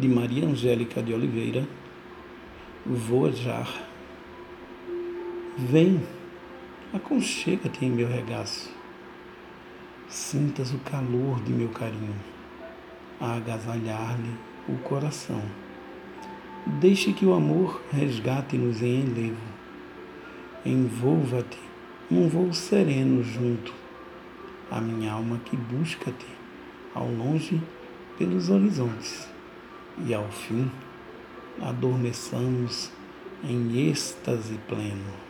de Maria Angélica de Oliveira, Vojar. Vem, aconchega-te em meu regaço. Sintas o calor de meu carinho, a agasalhar-lhe o coração. Deixe que o amor resgate-nos em enlevo. Envolva-te num voo sereno junto a minha alma que busca-te ao longe pelos horizontes e ao fim adormeçamos em êxtase pleno.